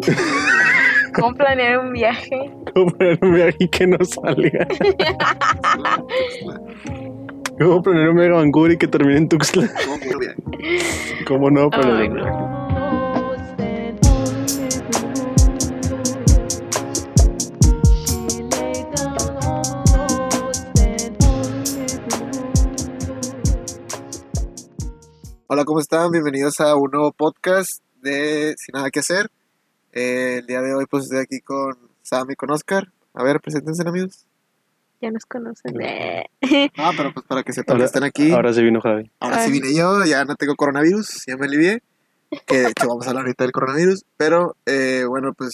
¿Cómo planear un viaje? ¿Cómo planear un viaje y que no salga? ¿Cómo planear un viaje a Vancouver y que termine en Tuxtla? ¿Cómo no? Pero Ay, no. Hola, ¿cómo están? Bienvenidos a un nuevo podcast de Sin Nada que Hacer. Eh, el día de hoy pues estoy aquí con Sam y con Oscar. A ver, preséntense amigos. Ya nos conocen. Eh. Ah, pero pues para que sepan que Ahora- están aquí. Ahora, Ahora sí vino Javi. sí vine yo, ya no tengo coronavirus, ya me alivié. Que de hecho vamos a hablar ahorita del coronavirus. Pero eh, bueno, pues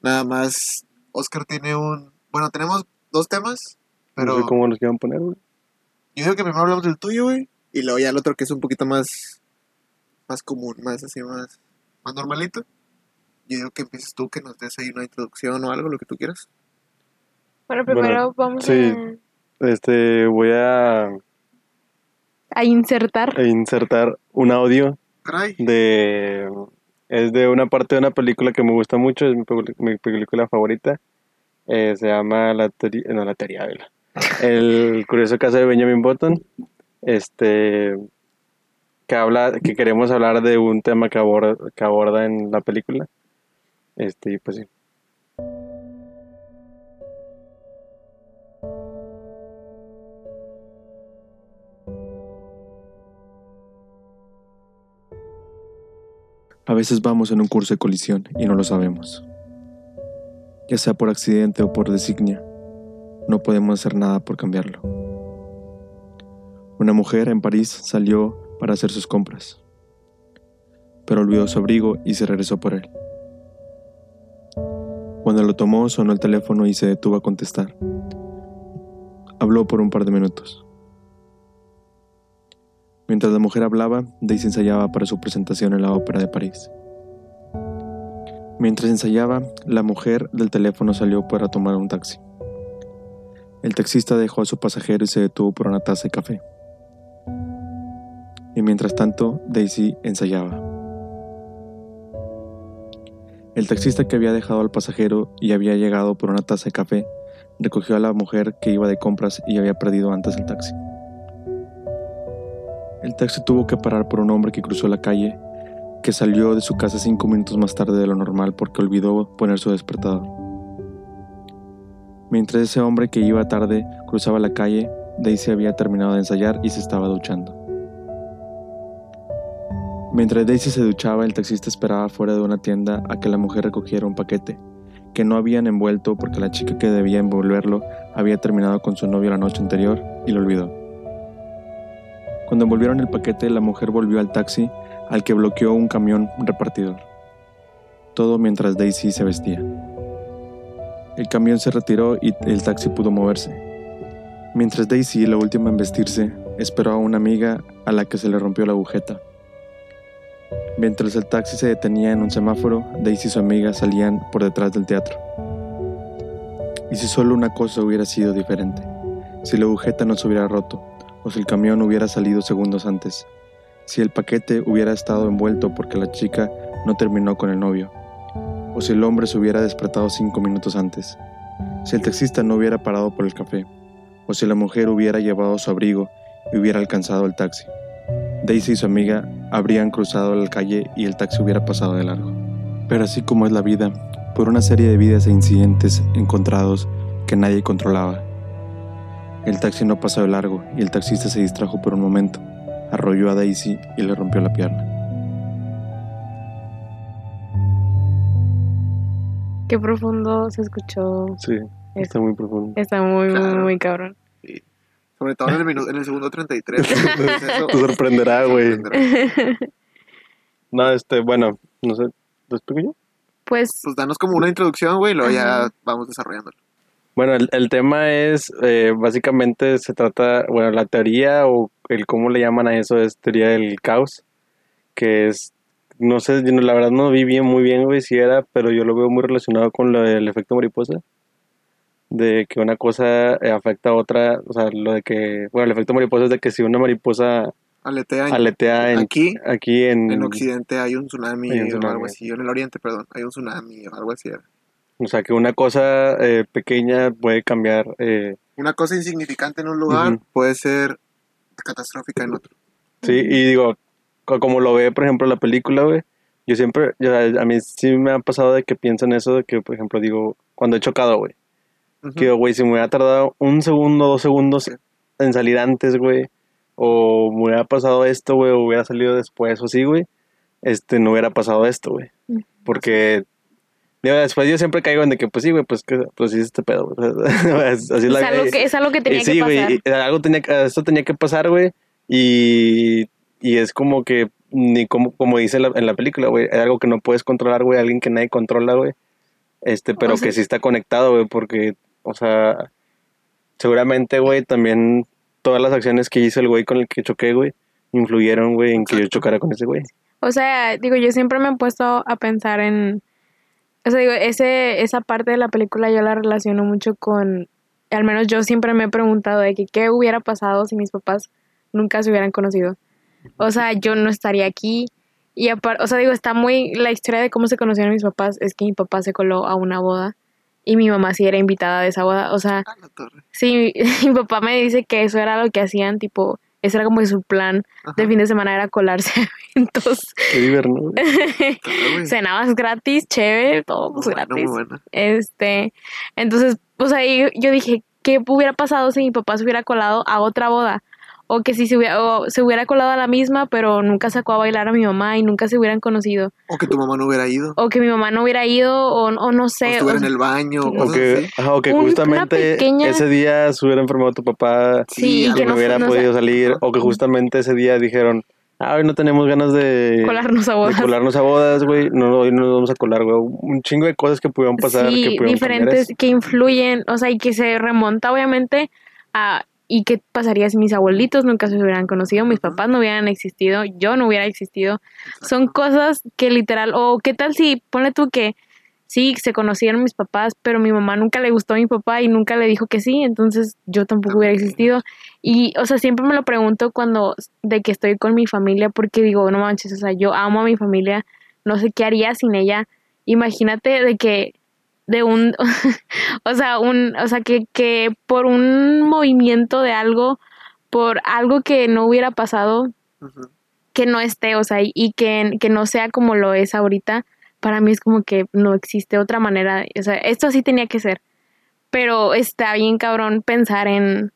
nada más. Oscar tiene un... Bueno, tenemos dos temas. Pero No sé cómo nos quieran poner, güey. yo digo que primero hablamos del tuyo, güey. Y luego ya el otro que es un poquito más... Más común, más así, más... Más normalito. Yo digo que empieces tú, que nos des ahí una introducción o algo, lo que tú quieras. Bueno, primero vamos sí. Este, voy a a, a insertar. a insertar un audio Caray. de... Es de una parte de una película que me gusta mucho, es mi, película favorita. Eh, se llama La teoría... No, La teoría, vela. El curioso caso de Benjamin Button. Este... Que habla... Que queremos hablar de un tema que aborda, que aborda en la película. Este, pues sí. A veces vamos en un curso de colisión y no lo sabemos. Ya sea por accidente o por designia, no podemos hacer nada por cambiarlo. Una mujer en París salió para hacer sus compras, pero olvidó su abrigo y se regresó por él. Cuando lo tomó sonó el teléfono y se detuvo a contestar. Habló por un par de minutos. Mientras la mujer hablaba, Daisy ensayaba para su presentación en la Ópera de París. Mientras ensayaba, la mujer del teléfono salió para tomar un taxi. El taxista dejó a su pasajero y se detuvo por una taza de café. Y mientras tanto, Daisy ensayaba. El taxista que había dejado al pasajero y había llegado por una taza de café recogió a la mujer que iba de compras y había perdido antes el taxi. El taxi tuvo que parar por un hombre que cruzó la calle, que salió de su casa cinco minutos más tarde de lo normal porque olvidó poner su despertador. Mientras ese hombre que iba tarde cruzaba la calle, Daisy había terminado de ensayar y se estaba duchando. Mientras Daisy se duchaba, el taxista esperaba fuera de una tienda a que la mujer recogiera un paquete, que no habían envuelto porque la chica que debía envolverlo había terminado con su novio la noche anterior y lo olvidó. Cuando envolvieron el paquete, la mujer volvió al taxi al que bloqueó un camión repartidor. Todo mientras Daisy se vestía. El camión se retiró y el taxi pudo moverse. Mientras Daisy, la última en vestirse, esperó a una amiga a la que se le rompió la agujeta. Mientras el taxi se detenía en un semáforo, Daisy y su amiga salían por detrás del teatro. Y si solo una cosa hubiera sido diferente, si la agujeta no se hubiera roto, o si el camión hubiera salido segundos antes, si el paquete hubiera estado envuelto porque la chica no terminó con el novio, o si el hombre se hubiera despertado cinco minutos antes, si el taxista no hubiera parado por el café, o si la mujer hubiera llevado su abrigo y hubiera alcanzado el taxi. Daisy y su amiga habrían cruzado la calle y el taxi hubiera pasado de largo. Pero así como es la vida, por una serie de vidas e incidentes encontrados que nadie controlaba, el taxi no pasó de largo y el taxista se distrajo por un momento, arrolló a Daisy y le rompió la pierna. Qué profundo se escuchó. Sí, está muy profundo. Está muy, muy, muy cabrón. Sobre todo en el, minuto, en el segundo 33. Eso- Te sorprenderá, güey. No, este, bueno, no sé. ¿Lo explico yo? Pues, Pues danos como una introducción, güey, y luego ya vamos desarrollándolo. Bueno, el, el tema es, eh, básicamente se trata, bueno, la teoría o el cómo le llaman a eso es teoría del caos, que es, no sé, la verdad no vi bien, muy bien, güey, si era, pero yo lo veo muy relacionado con lo del efecto mariposa, de que una cosa eh, afecta a otra, o sea, lo de que, bueno, el efecto mariposa es de que si una mariposa aletea aletea en, aquí, aquí en, en Occidente hay un tsunami, Hay un o tsunami. algo así, o en el Oriente, perdón, hay un tsunami o algo así. O sea, que una cosa eh, pequeña puede cambiar. eh, Una cosa insignificante en un lugar Ujú. puede ser catastrófica en otro. sí, y digo, co- como lo ve, por ejemplo, la película, güey. Yo siempre, yo- a mí sí me ha pasado de que pienso en eso, de que, por ejemplo, digo, cuando he chocado, güey. Ujú. Que, güey, si me hubiera tardado un segundo, dos segundos Sí. en salir antes, güey, o me hubiera pasado esto, güey, o hubiera salido después, o así, güey, este, no hubiera pasado esto, güey. Ujú. Porque, digo, después yo siempre caigo en de que, pues sí, güey, pues, que, pues sí, es este pedo, güey. así es Es la algo que, es algo que tenía y sí, que güey, pasar. y algo tenía esto tenía que pasar, güey, y, y es como que, ni como, como dice la- en la película, güey, es algo que no puedes controlar, güey, alguien que nadie controla, güey, este, pero O sea- que sí está conectado, güey, porque, o sea, seguramente, güey, también todas las acciones que hizo el güey con el que choqué, güey, influyeron, güey, en que yo chocara con ese güey. O sea, digo, yo siempre me he puesto a pensar en... O sea, digo, ese, esa parte de la película yo la relaciono mucho con... Al menos yo siempre me he preguntado de que qué hubiera pasado si mis papás nunca se hubieran conocido. O sea, yo no estaría aquí. Y aparte, o sea, digo, está muy... La historia de cómo se conocieron mis papás es que mi papá se coló a una boda y mi mamá sí era invitada de esa boda. O sea, A la torre. sí, mi papá me dice que eso era lo que hacían, tipo... Ese era como su plan Ajá. de fin de semana, era colarse a eventos Qué divertido, cenabas gratis, chévere, todo pues, Muy buena, gratis. muy buena. Este, entonces, pues ahí yo dije, ¿qué hubiera pasado si mi papá se hubiera colado a otra boda? O que si se hubiera, o se hubiera colado a la misma, pero nunca sacó a bailar a mi mamá y nunca se hubieran conocido. O que tu mamá no hubiera ido. O que mi mamá no hubiera ido, o, o no o sé. estuviera o en el baño. O O cosas que, ajá, o que Un- justamente pequeña- ese día se hubiera enfermado tu papá Sí, y que no no, hubiera no podido sé, salir, o que justamente ese día dijeron, ah, hoy no tenemos ganas de colarnos a de bodas. colarnos a bodas, güey, no, hoy no nos vamos a colar, güey, un chingo de cosas que pudieron pasar, sí, que pudieron cambiar diferentes eso. que influyen, o sea, y que se remonta obviamente a ¿y qué pasaría si mis abuelitos nunca se hubieran conocido, mis papás no hubieran existido, yo no hubiera existido? Son cosas que literal, o qué tal si, ponle tú que sí, se conocieron mis papás, pero mi mamá nunca le gustó a mi papá y nunca le dijo que sí, entonces yo tampoco hubiera existido. Y, o sea, siempre me lo pregunto cuando, de que estoy con mi familia, porque digo, no manches, o sea, yo amo a mi familia, no sé qué haría sin ella. Imagínate de que, de un, o sea, un, o sea, que, que por un movimiento de algo, por algo que no hubiera pasado, que no esté, o sea, y, que, que no sea como lo es ahorita, para mí es como que no existe otra manera, o sea, esto así tenía que ser. Pero está bien cabrón pensar en,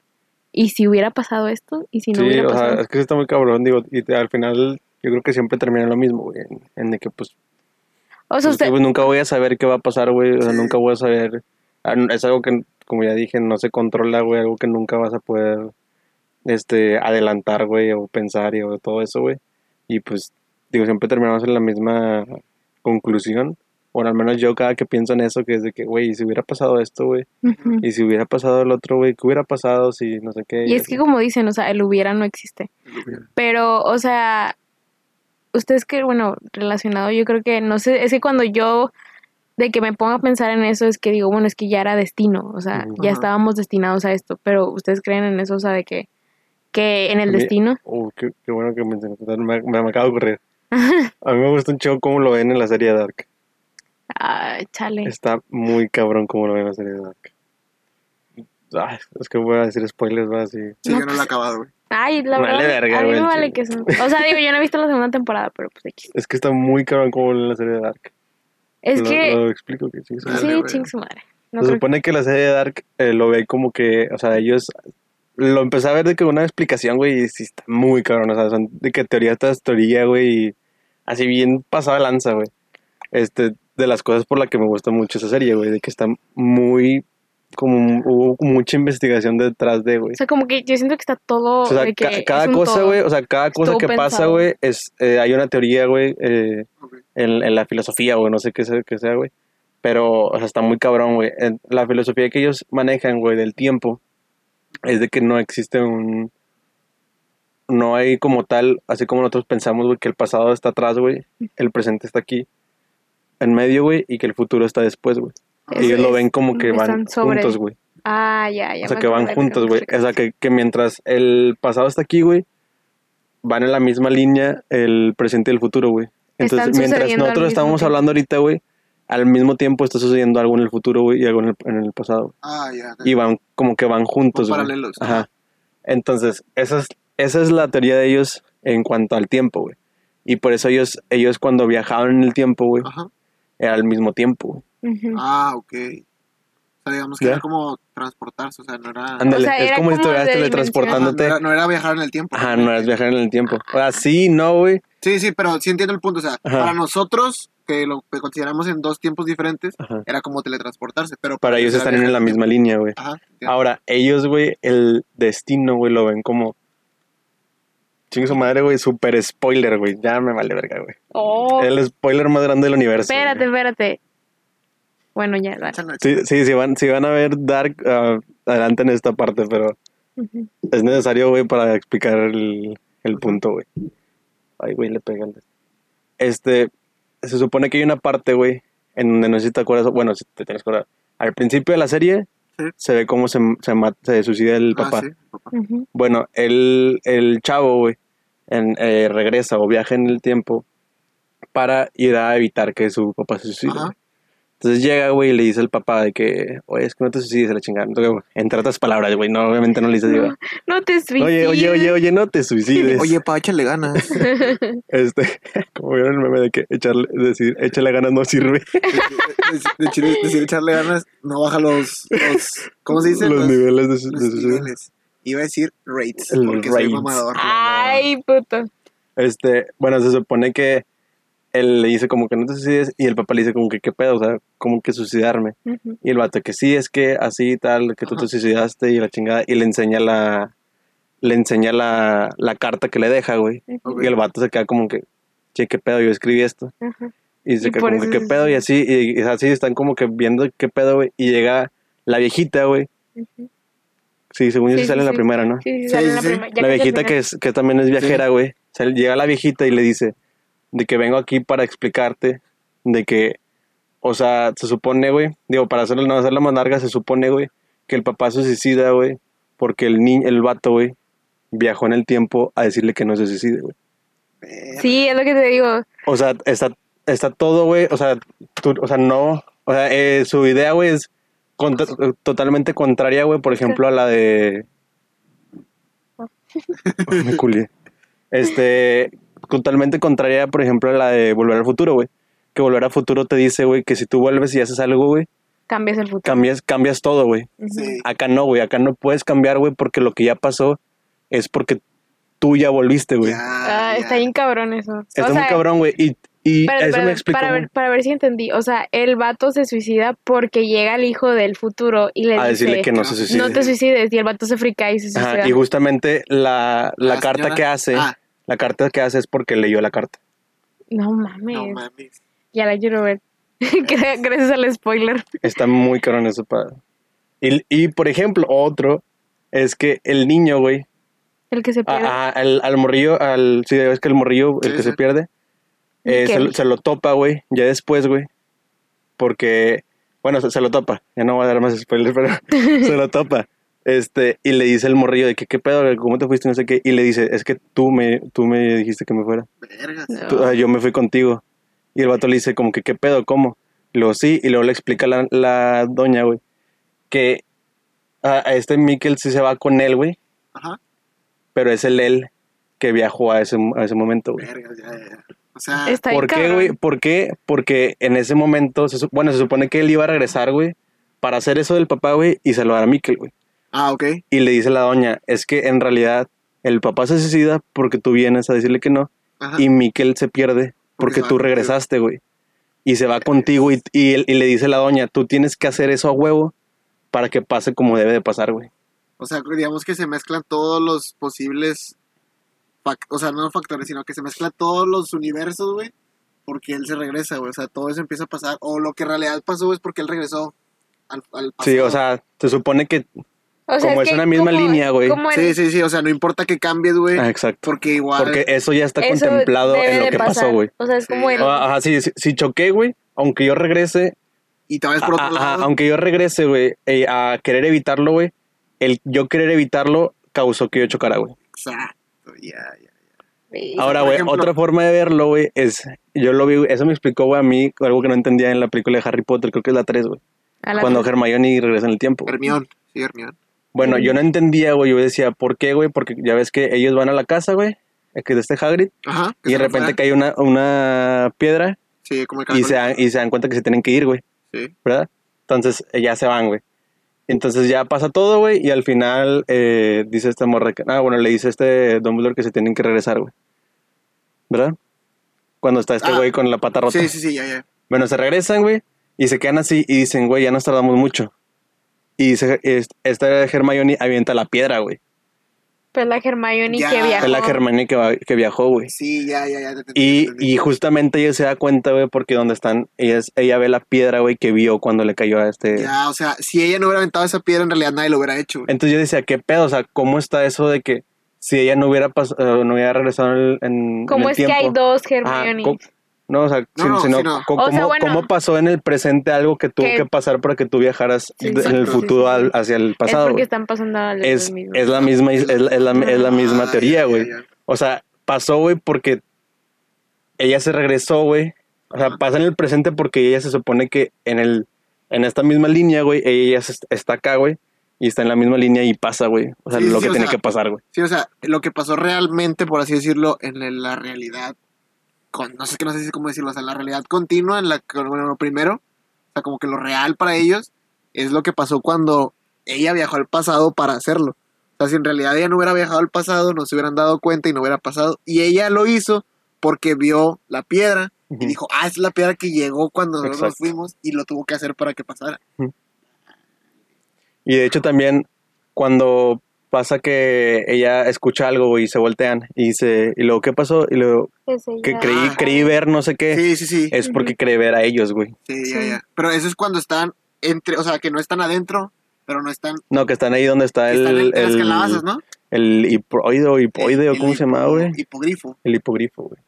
¿y si hubiera pasado esto? ¿Y si no Sí, hubiera o sea, pasado? es que sí está muy cabrón, digo, y te- al final yo creo que siempre termina lo mismo, güey, en, en de que pues, O sea, pues, usted, que, pues, nunca voy a saber qué va a pasar, güey, o sea, nunca voy a saber, ah, es algo que, como ya dije, no se controla, güey, algo que nunca vas a poder, este, adelantar, güey, o pensar y o todo eso, güey, y pues, digo, siempre terminamos en la misma conclusión, o al menos yo cada que pienso en eso, que es de que, güey, ¿y si hubiera pasado esto, güey, Ujú. y si hubiera pasado el otro, güey, ¿qué hubiera pasado si no sé qué? Y es que así? como dicen, o sea, el hubiera no existe. Pero, o sea, ustedes que, bueno, relacionado, yo creo que, no sé, es que cuando yo, de que me pongo a pensar en eso, es que digo, bueno, es que ya era destino, o sea, ya estábamos destinados a esto, pero ustedes creen en eso, o sea, de que, que en el A mí- destino, Uh, qué, qué bueno que. Me, me, me acaba de ocurrir. A mí me gusta un chingo cómo lo ven en la serie Dark. ay, chale. Está muy cabrón cómo lo ven en la serie Dark. Ay, es que voy a decir spoilers, va así. Sí, yo no lo he acabado, güey. Ay, la Vale verdad, verga, a mí me vale que eso. O sea, digo, yo no he visto la segunda temporada, pero pues X. Es que está muy cabrón en la serie de Dark. Es lo, que, lo explico que sí. sí. Ching su madre. No Se supone que la serie de Dark eh, lo ve como que, o sea, ellos lo empecé a ver de que una explicación, güey, y sí está muy cabrón, o sea, son de que teoría tras teoría, güey, y así bien pasada lanza, güey. Este, de las cosas por las que me gusta mucho esa serie, güey, de que está muy, como, hubo mucha investigación detrás de, güey. O sea, como que yo siento que está todo. O sea, de que ca- es cada cosa, güey, o sea, cada cosa Estuvo que pasa, güey, es, eh, hay una teoría, güey, eh, en, en la filosofía, güey, no sé qué sea, qué sea, güey. Pero, o sea, está muy cabrón, güey. En La filosofía que ellos manejan, güey, del tiempo, es de que no existe un... No hay como tal, así como nosotros pensamos, güey, que el pasado está atrás, güey, el presente está aquí, en medio, güey, y que el futuro está después, güey. Es- Ellos lo es- ven como que van sobre- juntos, güey. Ah, ya, ya. O sea, que van juntos, güey. O sea, que, que mientras el pasado está aquí, güey, van en la misma línea el presente y el futuro, güey. Entonces, Están mientras nosotros estamos tiempo. hablando ahorita, güey, al mismo tiempo está sucediendo algo en el futuro, güey, y algo en el, en el pasado. Ah, ya. Y van como que van juntos, güey. paralelos. Ajá. Entonces, esa es, esa es la teoría de ellos en cuanto al tiempo, güey. Y por eso ellos, ellos cuando viajaban en el tiempo, güey, Ajá. era al mismo tiempo, güey. Ah, ok. O sea, digamos que Ya. era como transportarse, o sea, no era... Ándale, sea, es era como si estuvieras Ajá, teletransportándote. no, era, no era viajar en el tiempo. Ajá, no es viajar en el tiempo. O sea, sí, no, güey. Sí, sí, pero sí entiendo el punto. O sea, Ajá. para nosotros, que lo que consideramos en dos tiempos diferentes, era como teletransportarse. Pero Para ellos era están en la misma línea, güey. Ajá. entiendo. Ahora, ellos, güey, el destino, güey, lo ven como. Chingue su madre, güey, super spoiler, güey. Ya me vale verga, güey. Oh, El spoiler más grande del universo. espérate, güey. espérate. Bueno, ya, dale. Sí, sí, sí, van, sí van a ver Dark ah, adelante en esta parte, pero Ujú. es necesario, güey, para explicar el, el punto, güey. Ay, güey, le pegan. Este, se supone que hay una parte, güey, en donde no sé si te acuerdas, bueno, si te tienes que acordar. Al principio de la serie, Sí. se ve cómo se, se, mata- se suicida el Ah, papá. sí, papá. Ujú. Bueno, el, el chavo, güey, eh, regresa o viaja en el tiempo para ir a evitar que su papá se suicide. Entonces llega, güey, y le dice al papá de que, oye, es que no te suicides, la chingada. Entre otras palabras, güey, no, obviamente no le dice, digo, No, no te suicides. oye, oye, oye, oye, no te suicides. Oye, pa, échale ganas. Este, como vieron el meme de que echarle, decir, échale ganas no sirve. De, de- de- decir echarle ganas, no baja los, los ¿cómo se dice? Los niveles de, su- los de suicidio. niveles. Iba a decir rates, El porque soy mamador. Ay, puto. Este, bueno, se supone que él le dice como que no te suicides y el papá le dice como que qué pedo, o sea, como que suicidarme. Y el vato que sí, es que así tal, que tú te suicidaste y la chingada, y le enseña la, le enseña la, la carta que le deja, güey. Y el vato se queda como que, che, qué pedo, yo escribí esto. Y se queda como que, qué se pedo, y así, y, y así están como que viendo qué pedo, güey. Y llega la viejita, güey. Sí, según yo Sí, sí sale sí, en la sí. primera, ¿no? Sí, sí, Sí, sale en la viejita que, es, que también es viajera, güey. O sea, llega la viejita y le dice de que vengo aquí para explicarte de que, o sea, se supone, güey, digo, para hacerlo, no hacerla más larga, se supone, güey, que el papá se suicida, güey, porque el niño, el vato, güey, viajó en el tiempo a decirle que no se suicide, güey. Sí, es lo que te digo. O sea, está, está todo, güey, o sea, tú- o sea, no, o sea, eh, su idea, güey, es contra- totalmente contraria, güey, por ejemplo, a la de... Me culié. Este, totalmente contraria, por ejemplo, a la de Volver al Futuro, güey. Que Volver al Futuro te dice, güey, que si tú vuelves y haces algo, güey, Cambias el futuro. cambias, cambias todo, güey. Sí. Acá no, güey, acá no puedes cambiar, güey, porque lo que ya pasó es porque tú ya volviste, güey. Ah, está bien cabrón eso. Está o muy sea, cabrón, güey. Y, y eso me explica. para, ver, para ver si entendí. O sea, el vato se suicida porque llega el hijo del futuro y le a dice, decirle que no se suicide. no te suicides. Y el vato se frica y se suicida. Ajá, y justamente la, la La carta señora- que hace, Ah, la carta que hace es porque leyó la carta. No mames. no mames. ya la quiero ver. Gra- Gracias al spoiler. Está muy cabrón eso para. Y, y por ejemplo, otro es que el niño, güey, El que se pierde. a- a- al, al morrillo, al, sí, es que el morrillo, el que sí. se pierde, eh, se, Miquel. lo- se lo topa, güey, ya después, güey, porque, bueno, se, se lo topa, ya no voy a dar más spoilers, pero se lo topa. Este, y le dice el morrillo de que, ¿qué pedo? ¿Cómo te fuiste? No sé qué. Y le dice, es que tú me, tú me dijiste que me fuera. Vergas. No. Tú- ah, yo me fui contigo. Y el vato le dice como que, ¿qué pedo? ¿Cómo? Y luego sí, y luego le explica la, la doña, güey, que a, a este Mikkel sí se va con él, güey, Ajá. pero es el él que viajó a ese, a ese momento, güey. Vergas, ya, ya. O sea, Está ¿Por qué, güey? ¿Por qué? Porque en ese momento, se bueno, se supone que él iba a regresar, güey, para hacer eso del papá, güey, y salvar a Mikkel, güey. Ah, ok. Y le dice la doña, es que en realidad el papá se suicida porque tú vienes a decirle que no, Ajá. y Mikkel se pierde Porque tú regresaste, güey. Y se va contigo y, y, le dice la doña, tú tienes que hacer eso a huevo para que pase como debe de pasar, güey. O sea, digamos que se mezclan todos los posibles. O sea, no factores, sino que se mezclan todos los universos, güey. Porque él se regresa, güey. O sea, todo eso empieza a pasar. O lo que en realidad pasó es porque él regresó al, al pasado. Sí, o sea, se supone que... O sea, como es que una misma línea, güey. Sí, sí, sí. O sea, no importa que cambies, güey. Ah, exacto. Porque igual. Porque eso ya está eso contemplado en lo que pasar. pasó, güey. O sea, es Sí. como el... Ah, Ajá, sí, sí, si choqué, güey, aunque yo regrese, Y te vas por otro ajá, lado. aunque yo regrese, güey, eh, a querer evitarlo, güey, el yo querer evitarlo causó que yo chocara, güey. Exacto, ya, ya. Ahora, güey, otra forma de verlo, güey, es. Yo lo vi, eso me explicó, güey, a mí algo que no entendía en la película de Harry Potter, creo que es la 3, güey. Cuando. Hermione regresa en el tiempo. Hermión, sí, Hermión. Bueno, yo no entendía, güey. Yo decía, ¿por qué, güey? Porque ya ves que ellos van a la casa, güey, que de este Hagrid, Ajá. y de repente cae una, una piedra Sí, como el y se, dan, y se dan cuenta que se tienen que ir, güey, Sí. ¿verdad? Entonces eh, ya se van, güey. Entonces ya pasa todo, güey, y al final eh, dice esta morra que, ah, bueno, le dice este Dumbledore que se tienen que regresar, güey. ¿Verdad? Cuando está este Ah. güey con la pata rota. Sí, sí, sí, ya, ya. Bueno, se regresan, güey, y se quedan así y dicen, güey, ya nos tardamos mucho. Y se, esta Hermione avienta la piedra, güey. Pues la Hermione Ya. que viajó. Es la Hermione que, va- que viajó, güey. Sí, ya, ya, ya. te entendí, Y, y justamente ella se da cuenta, güey, porque donde están, ella, es- ella ve la piedra, güey, que vio cuando le cayó a este... Ya, o sea, si ella no hubiera aventado esa piedra, en realidad nadie lo hubiera hecho. güey. Entonces yo decía, ¿qué pedo? O sea, ¿cómo está eso de que si ella no hubiera, pas- eh, no hubiera regresado en, el- en, en ¿Cómo el es tiempo? que hay dos Hermione? ¿cómo- no, o sea, No, no, sino, O sea, ¿cómo, bueno. cómo pasó en el presente algo que tuvo Que- que pasar para que tú viajaras Sí, de- en el sí, futuro sí. al- hacia el es pasado? porque güey? están pasando Es, es la misma, es, la, es la- es la misma Ah, teoría, güey. O sea, pasó, güey, porque ella se regresó, güey. O sea, pasa en el presente porque ella se supone que en el en esta misma línea, güey, ella se- está acá, güey, y está en la misma línea y pasa, güey. O sea, lo sí, que tiene sea, que pasar, güey. Sí, o sea, lo que pasó realmente, por así decirlo, en la realidad, con, no sé qué no sé si cómo decirlo, o sea, la realidad continua, en la que, bueno, lo primero, o sea, como que lo real para ellos, es lo que pasó cuando ella viajó al pasado para hacerlo. O sea, si en realidad ella no hubiera viajado al pasado, no se hubieran dado cuenta y no hubiera pasado. Y ella lo hizo porque vio la piedra y dijo, ah, es la piedra que llegó cuando nosotros nos fuimos y lo tuvo que hacer para que pasara. Y de hecho también cuando pasa que ella escucha algo, güey, y se voltean y dice, ¿y luego qué pasó? Y luego que ya. creí, creí ver no sé qué. Sí, sí, sí. Es porque cree ver a ellos, güey. Sí, ya, Sí. ya. Pero eso es cuando están entre, o sea, que no están adentro, pero no están, No, que están ahí donde está el, entre las el, calabazas, ¿no? el hipoide o hipoide o El cómo se llama, güey. Hipogrifo. El hipogrifo, güey.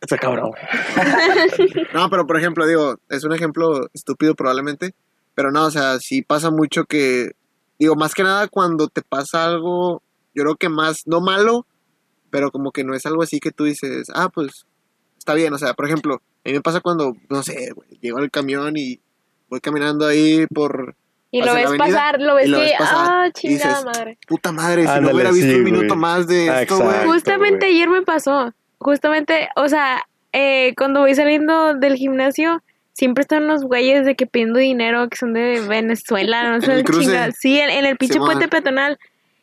Está cabrón. No, pero por ejemplo, digo, es un ejemplo estúpido probablemente, pero no, o sea, sí pasa mucho que, digo, más que nada cuando te pasa algo, yo creo que más, no malo, pero como que no es algo así que tú dices, ah, pues, está bien, o sea, por ejemplo, a mí me pasa cuando, no sé, güey, llego al camión y voy caminando ahí por Y lo ves avenida, pasar, lo ves y lo ves pasar, ah, y chingada dices, madre. puta madre, si no Ándale, hubiera visto sí, un minuto más de Ah, esto, güey. Justamente güey. ayer me pasó. Justamente, o sea, eh, cuando voy saliendo del gimnasio, siempre están unos güeyes de que pidiendo dinero que son de Venezuela, no sé, chinga- Sí, en, en el pinche puente peatonal.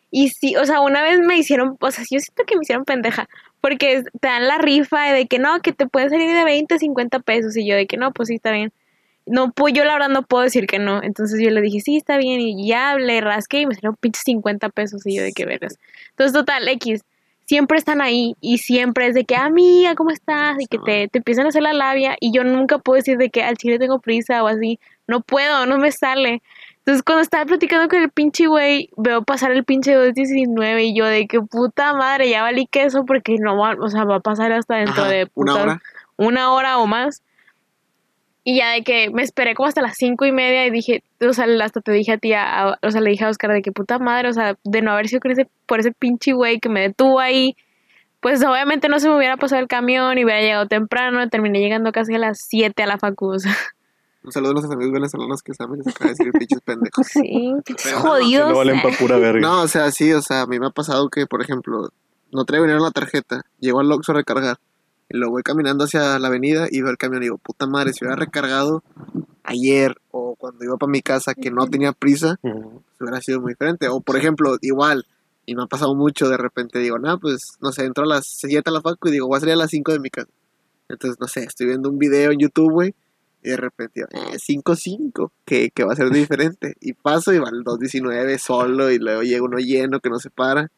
Y sí, o sea, una vez me hicieron, o sea, yo siento que me hicieron pendeja, porque te dan la rifa de que no, que te pueden salir de 20, 50 pesos, y yo de que no, pues sí, está bien. No, pues yo la verdad no puedo decir que no, entonces yo le dije, sí, está bien, y ya le rasqué y me salieron pinches 50 pesos, y yo de que vergas. Entonces, total, X, siempre están ahí, y siempre es de que, amiga, ¿cómo estás? Y que te, te empiezan a hacer la labia, y yo nunca puedo decir de que al chile tengo prisa o así, no puedo, no me sale. Entonces, cuando estaba platicando con el pinche güey, veo pasar el pinche 219 y yo de que puta madre, ya valí queso porque no va, o sea, va a pasar hasta dentro Ajá, de una puta- hora. una hora o más. Y ya de que me esperé como hasta las cinco y media y dije, o sea, hasta te dije a ti, a- o sea, le dije a Oscar de que puta madre, o sea, de no haber sido con ese, por ese pinche güey que me detuvo ahí, pues obviamente no se me hubiera pasado el camión y hubiera llegado temprano, terminé llegando casi a las 7 a la facu, o sea, Un saludo a nuestros amigos venezolanos que saben que se acaba de decir pinches pendejos. sí, pinches jodidos. no valen pa' pura verga. No, o sea, sí, o sea, a mí me ha pasado que, por ejemplo, no traigo dinero en la tarjeta, llego al Oxxo a recargar, y luego voy caminando hacia la avenida y veo el camión y digo, puta madre, si hubiera recargado ayer o cuando iba para mi casa que no tenía prisa, pues hubiera sido muy diferente. O, por ejemplo, igual, y me ha pasado mucho, de repente digo, no, pues, no sé, entro a las 7 a la facu y digo, voy a salir a las 5 de mi casa. Entonces, no sé, estoy viendo un video en YouTube, güey, y de repente digo, eh, 5-5, que, que va a ser diferente. Y paso y va el 2.19 solo y luego llega uno lleno que no se para.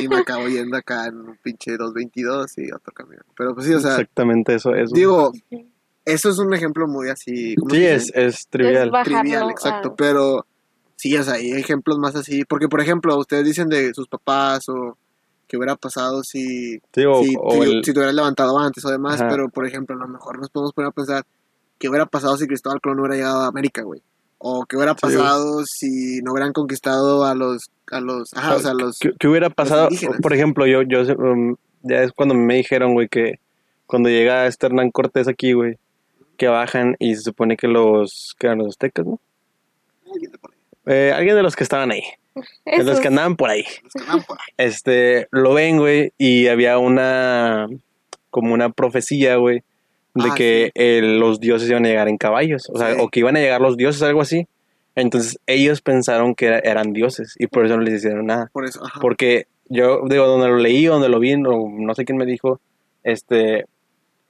Y me acabo yendo acá en un pinche 2.22 y otro camión. Pero pues sí, o sea, Exactamente eso es. digo, eso es un ejemplo muy así. ¿cómo sí, es, es trivial. bajarlo trivial, a- exacto. Pero sí, o sea, hay ejemplos más así. Porque, por ejemplo, ustedes dicen de sus papás o qué hubiera pasado si, Sí, o, si, o si- el- si te hubieras levantado antes o demás. Ajá. Pero, por ejemplo, a lo mejor nos podemos poner a pensar qué hubiera pasado si Cristóbal Colón no hubiera llegado a América, güey. O qué hubiera Sí, pasado si no hubieran conquistado a los, a los, ajá, o sea, los, ¿Qué, qué hubiera pasado? Por ejemplo, yo, yo um, ya es cuando me dijeron, güey, que cuando llega este Hernán Cortés aquí, güey, que bajan y se supone que los, que eran los aztecas, ¿no? Eh, alguien de los que estaban ahí, de los que andaban por ahí. los que andaban por ahí. Este, lo ven, güey, y había una, como una profecía, güey, de Ah, que eh, los dioses iban a llegar en caballos, o sea, Sí. o que iban a llegar los dioses, algo así. Entonces ellos pensaron que era- eran dioses y por eso no les hicieron nada. Por eso, ajá. Porque yo, digo, donde lo leí, donde lo vi, no, no sé quién me dijo, este,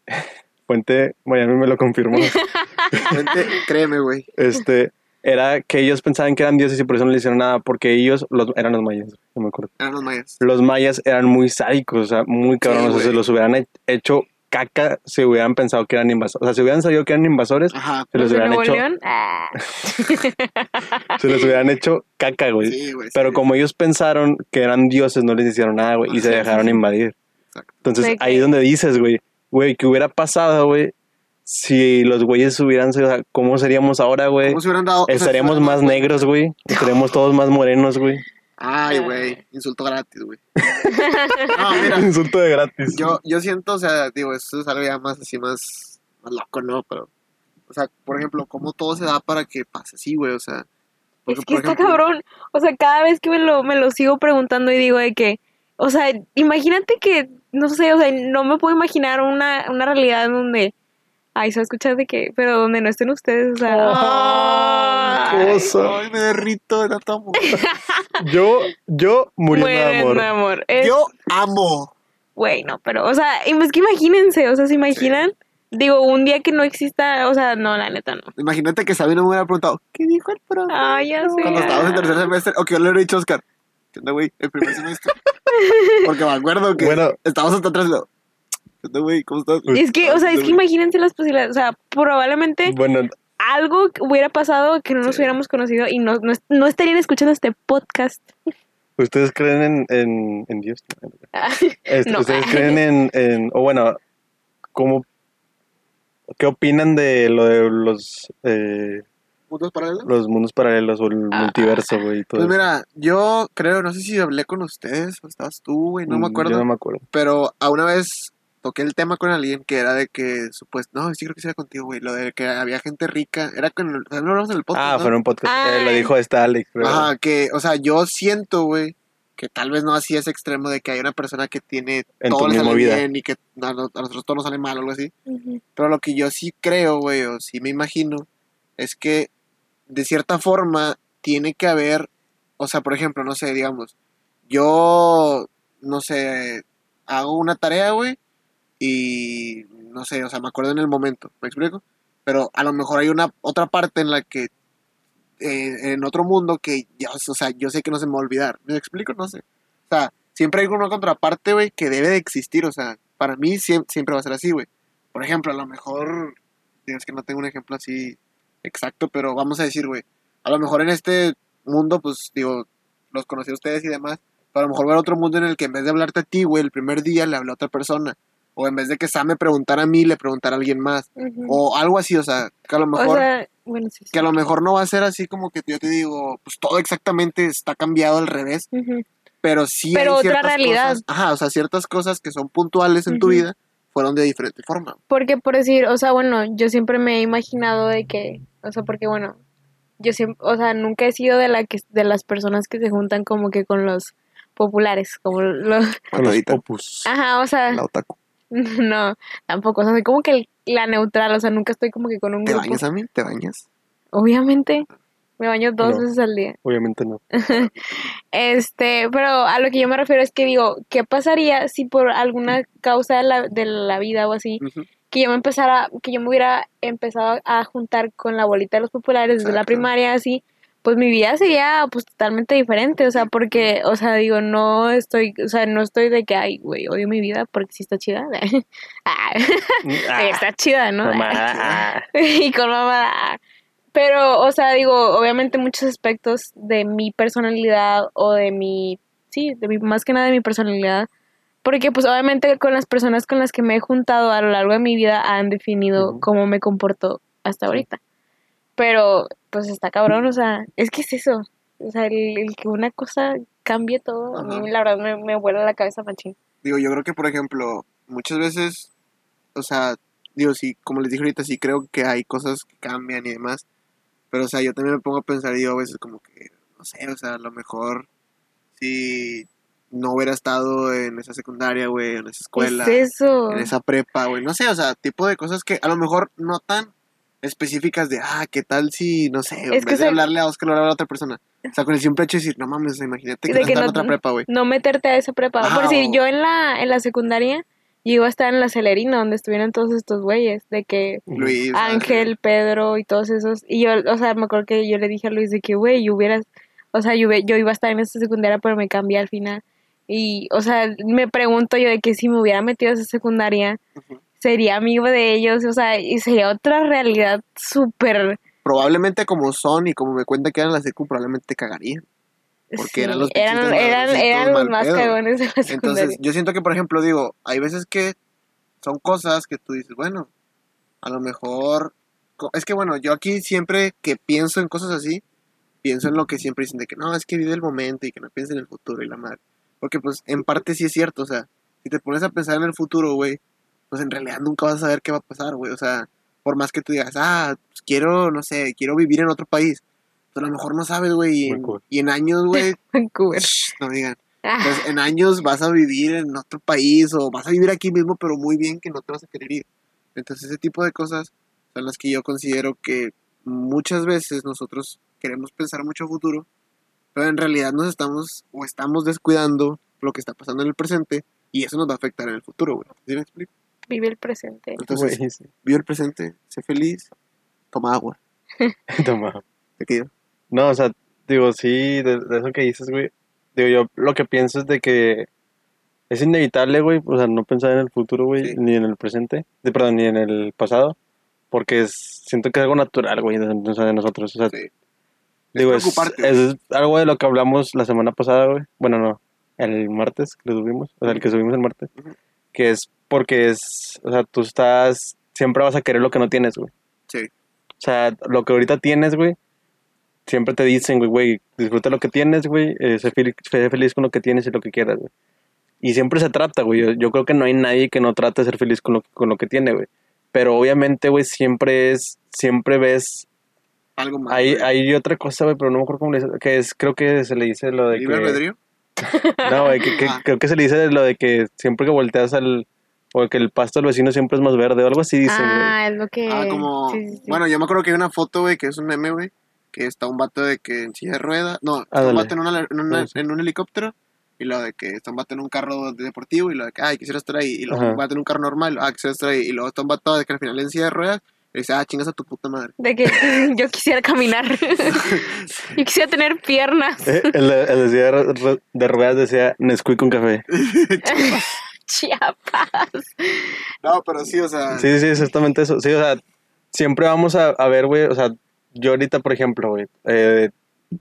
Fuente Miami me lo confirmó, Gente, créeme, güey. este, era que ellos pensaban que eran dioses y por eso no les hicieron nada, porque ellos los, eran los mayas, no me acuerdo. Eran los mayas. Los mayas eran muy sádicos, o sea, muy cabrones, o sea, se los hubieran he- hecho caca si hubieran pensado que eran invasores, o sea, si hubieran sabido que eran invasores, Ajá. se los ¿Los de hubieran hecho? Ah. se los hubieran hecho caca, güey. Sí, güey. Pero sí. como ellos pensaron que eran dioses, no les hicieron nada, güey, y se dejaron sí. invadir. Exacto. Entonces, De ahí que- es donde dices, güey, güey, ¿qué hubiera pasado, güey? Si los güeyes hubieran sido, o sea, ¿cómo seríamos ahora, güey? ¿Cómo se hubieran dado? o sea, Estaríamos se más negros, güey. Estaríamos todos más morenos, güey. Ay, güey. Insulto gratis, güey. No, mira. Insulto de gratis. Yo, yo siento, o sea, digo, eso es algo ya más así, más, más loco, ¿no? Pero, o sea, por ejemplo, cómo todo se da para que pase así, güey, o sea. porque, Es que por está ejemplo, cabrón. O sea, cada vez que me lo, me lo sigo preguntando y digo de que, o sea, imagínate que, no sé, o sea, no me puedo imaginar una, una realidad en donde, ay, se va a escuchar de que, pero donde no estén ustedes, o sea. Ay, ay, cosa. Ay, me derrito de tanto amor. Yo, yo muriendo de amor. de amor. Es- Yo amo. Güey, no, pero, o sea, es que imagínense, o sea, ¿se imaginan? Digo, un día que no exista, o sea, no, la neta no. Imagínate que Sabino me hubiera preguntado, ¿qué dijo el profe? Ay, ya sé. Cuando estábamos en tercer semestre, o que yo le hubiera dicho a Oscar, ¿qué onda, güey? El primer semestre. Porque me acuerdo que Bueno. estábamos hasta atrás y lo, ¿qué onda, güey? ¿Cómo estás? Y es que, o sea, es que imagínense las posibilidades, o sea, probablemente Bueno, algo hubiera pasado que no nos Sí. hubiéramos conocido y no, no, no estarían escuchando este podcast. ¿ustedes creen en, en, en Dios? Este, No. ¿Ustedes creen en, en, o bueno, cómo, qué opinan de lo de los, eh, ¿Puntos paralelos? los mundos paralelos o el Ah. multiverso, güey? y todo Pues eso? mira, yo creo, no sé si hablé con ustedes o estabas tú, güey, no me Mm, acuerdo. Yo no me acuerdo. Pero a una vez toqué el tema con alguien que era de que, supuesto, no, sí creo que era contigo, güey, lo de que había gente rica, era con, el- también lo hablamos en el podcast, Ah, ¿no? fue en un podcast. eh, lo dijo esta Alex, creo. Ajá, que, o sea, yo siento, güey, que tal vez no así es extremo de que hay una persona que tiene En todo le sale vida. bien y que a, no- a nosotros todo nos sale mal o algo así. Ujú. Pero lo que yo sí creo, güey, o sí me imagino, es que de cierta forma tiene que haber, o sea, por ejemplo, no sé, digamos, yo, no sé, hago una tarea, güey, y no sé, o sea, me acuerdo en el momento, ¿me explico? Pero a lo mejor hay una otra parte en la que, eh, en otro mundo que, ya, o sea, yo sé que no se me va a olvidar, ¿me explico? No sé. O sea, siempre hay una contraparte, güey, que debe de existir, o sea, para mí siem- siempre va a ser así, güey. Por ejemplo, a lo mejor, digo, es que no tengo un ejemplo así exacto, pero vamos a decir, güey, a lo mejor en este mundo, pues, digo, los conocí a ustedes y demás, pero a lo mejor va haber otro mundo en el que en vez de hablarte a ti, güey, el primer día le hablé a otra persona. O en vez de que Sam me preguntara a mí, le preguntara a alguien más. O algo así, o sea, que a lo O mejor sea, bueno, sí. sí. que a lo mejor no va a ser así como que yo te digo, pues todo exactamente está cambiado al revés, pero sí Pero hay otra ciertas realidad. cosas- ajá, o sea, ciertas cosas que son puntuales en tu vida fueron de diferente forma. Porque por decir, o sea, bueno, yo siempre me he imaginado de que, o sea, porque bueno, yo siempre, o sea, nunca he sido de la que de las personas que se juntan como que con los populares, como los, Con los Matadita. opus. ajá, o sea, La otaku. no, tampoco, o sea, soy como que el- la neutral, o sea, nunca estoy como que con un ¿Te grupo. bañas a mí? ¿Te bañas? Obviamente, me baño dos No. veces al día. Obviamente no. Este, pero a lo que yo me refiero es que digo, ¿qué pasaría si por alguna causa de la, de la vida o así, que yo me empezara, que yo me hubiera empezado a juntar con la bolita de los populares desde la primaria, así, pues mi vida sería pues totalmente diferente, o sea, porque, o sea, digo, no estoy, o sea, no estoy de que, ay, güey, odio mi vida porque sí está chida. Ah, Ah, está chida, ¿no? mamada, ah. y con mamá. ah. Pero, o sea, digo, obviamente muchos aspectos de mi personalidad o de mi, sí, de mi, más que nada de mi personalidad, porque pues obviamente con las personas con las que me he juntado a lo largo de mi vida han definido cómo me comporto hasta ahorita. Pero, pues está cabrón, o sea, es que es eso. O sea, el, el que una cosa cambie todo, a mí la verdad me, me vuela la cabeza machín. Digo, yo creo que, por ejemplo, muchas veces, o sea, digo, sí, como les dije ahorita, sí creo que hay cosas que cambian y demás. Pero, o sea, yo también me pongo a pensar y digo a veces como que, no sé, o sea, a lo mejor si no hubiera estado en esa secundaria, güey, en esa escuela, Es eso. en esa prepa, güey, no sé, o sea, tipo de cosas que a lo mejor no tan específicas de, ah, ¿qué tal si, no sé, en Es que vez de se- hablarle a Oscar, hablar a otra persona? O sea, con el simple hecho de decir, no mames, imagínate que De no que está en no- otra prepa, güey. No meterte a esa prepa. Por si yo en la, en la secundaria, iba a estar en la celerina, donde estuvieron todos estos güeyes, de que Luis, Ángel, Pedro y todos esos. Y yo, o sea, me acuerdo que yo le dije a Luis de que, güey, yo hubieras, o sea, yo, yo iba a estar en esa secundaria, pero me cambié al final. Y, o sea, me pregunto yo de que si me hubiera metido a esa secundaria, Ujú. Sería amigo de ellos, o sea, y sería otra realidad súper... probablemente como son y como me cuenta que eran las secu, probablemente te cagarían. Porque eran los eran, eran, eran los más pedo. cagones de la secundaria. Entonces, yo siento que, por ejemplo, digo, hay veces que son cosas que tú dices, bueno, a lo mejor... Es que, bueno, yo aquí siempre que pienso en cosas así, pienso en lo que siempre dicen de que no, es que vive el momento y que no pienses en el futuro y la madre. Porque, pues, en parte sí es cierto, o sea, si te pones a pensar en el futuro, güey, pues en realidad nunca vas a saber qué va a pasar, güey. O sea, por más que tú digas, ah, pues quiero, no sé, quiero vivir en otro país. Pues a lo mejor no sabes, güey, y, en- Vancouver. y en años, güey, Vancouver. shh, no digan. Ah, Pues en años vas a vivir en otro país o vas a vivir aquí mismo, pero muy bien que no te vas a querer ir. Entonces ese tipo de cosas son las que yo considero que muchas veces nosotros queremos pensar mucho a futuro, pero en realidad nos estamos o estamos descuidando lo que está pasando en el presente y eso nos va a afectar en el futuro, güey. ¿Sí me explico? Vive el presente. Entonces, Güey, sí. vive el presente, sé feliz, toma agua. Toma. Te quedo. No, o sea, digo, sí, de, de eso que dices, güey. Digo, yo lo que pienso es de que es inevitable, güey, o sea, no pensar en el futuro, güey, Sí. ni en el presente, de, perdón, ni en el pasado, porque es- siento que es algo natural, güey, de, de nosotros. O sea, Sí. digo, es, preocuparte, es algo de lo que hablamos la semana pasada, güey. Bueno, no, el martes que lo subimos, o sea, el que subimos el martes, Ujú. Que es porque es, o sea, tú estás, siempre vas a querer lo que no tienes, güey. Sí. O sea, lo que ahorita tienes, güey, siempre te dicen, güey, güey, disfruta lo que tienes, güey, eh, sé, fel- sé feliz con lo que tienes y lo que quieras, güey. Y siempre se trata, güey. Yo, yo creo que no hay nadie que no trate de ser feliz con lo, con lo que tiene, güey. Pero obviamente, güey, siempre es, siempre ves. Algo más. Hay, güey. hay otra cosa, güey, pero no me acuerdo cómo le dice. Que es, creo que se le dice lo de ¿Libre que. albedrío? No, güey, que, que- Ah. creo que se le dice lo de que siempre que volteas al. O que el pasto del vecino siempre es más verde, o algo así dicen, güey. ah, es lo que... Ah, como. sí, sí, sí. Bueno, yo me acuerdo que hay una foto, güey, que es un meme, güey. Que está un vato de que en silla de rueda. No, está un Ándale. vato en, una- en una- Ah, sí. en un helicóptero. Y lo de que está un vato en un carro de- deportivo. Y lo de que, ay, quisiera estar ahí. Y luego un vato en un carro normal. Ah, quisiera estar ahí. Y luego está un vato de que al final en silla de ruedas. Y dice, ah, chingas a tu puta madre. De que yo quisiera caminar. yo quisiera tener piernas. Eh, el, el de, de, ruedas decía Nesquik con café. Chiapas. No, pero sí, o sea. Sí, sí, exactamente eso. Sí, o sea, siempre vamos a, a ver, güey, o sea, yo ahorita, por ejemplo, güey, eh,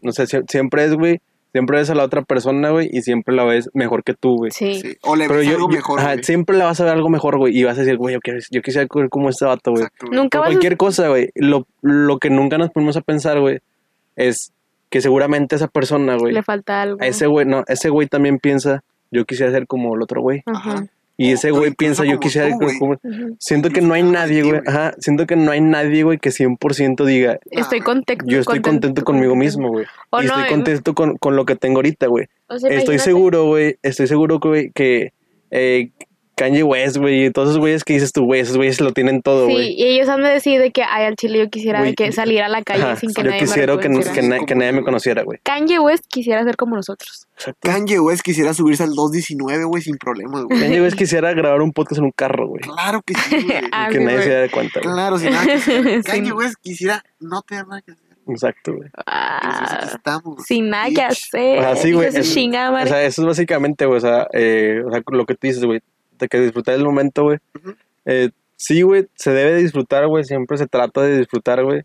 no sé, sie- siempre es, güey, siempre ves a la otra persona, güey, y siempre la ves mejor que tú, güey. Sí. sí. O le Pero ves yo, algo yo- mejor. ajá, siempre la vas a ver algo mejor, güey, y vas a decir, güey, yo, quiero- yo quisiera ver como este vato, güey. Nunca vas a... cualquier cosa, güey. Lo, lo que nunca nos ponemos a pensar, güey, es que seguramente esa persona, güey, Le falta algo. a ese güey, no, ese güey también piensa, yo quisiera ser como el otro güey. Ajá. Y ese güey piensa, yo quisiera tú. Siento que no hay nadie, güey. Ajá, siento que no hay nadie, güey, que 100% diga, Estoy contento. yo estoy contento conmigo mismo, güey. O y no, estoy eh, contento con, con lo que tengo ahorita, güey. o sea, Estoy imagínate- seguro, güey, estoy seguro, güey, que eh, Kanye West, güey, y todos esos güeyes que dices tú, güey, esos güeyes lo tienen todo, Sí, güey. y ellos han de decir de que, ay, al chile yo quisiera que salir a la calle Ajá, sin que nadie me que, que, na- que nadie me conociera, güey. Kanye West quisiera ser como nosotros. Kanye West quisiera subirse al 219, güey, sin problemas, güey. Kanye West quisiera grabar un podcast en un carro, güey. Claro que sí, güey. Ah, que sí, nadie se dé cuenta, güey. Claro, sin nada que hacer. Sí. Kanye West quisiera no tener nada que hacer. Exacto, güey. Pues Ah, estamos. sin nada que bitch. hacer. O sea, sí, güey, O sea, eso es básicamente, güey, o sea, eh, o sea, lo que tú dices, güey, de que disfrutar el momento, güey. Eh, sí, güey, se debe de disfrutar, güey, siempre se trata de disfrutar, güey.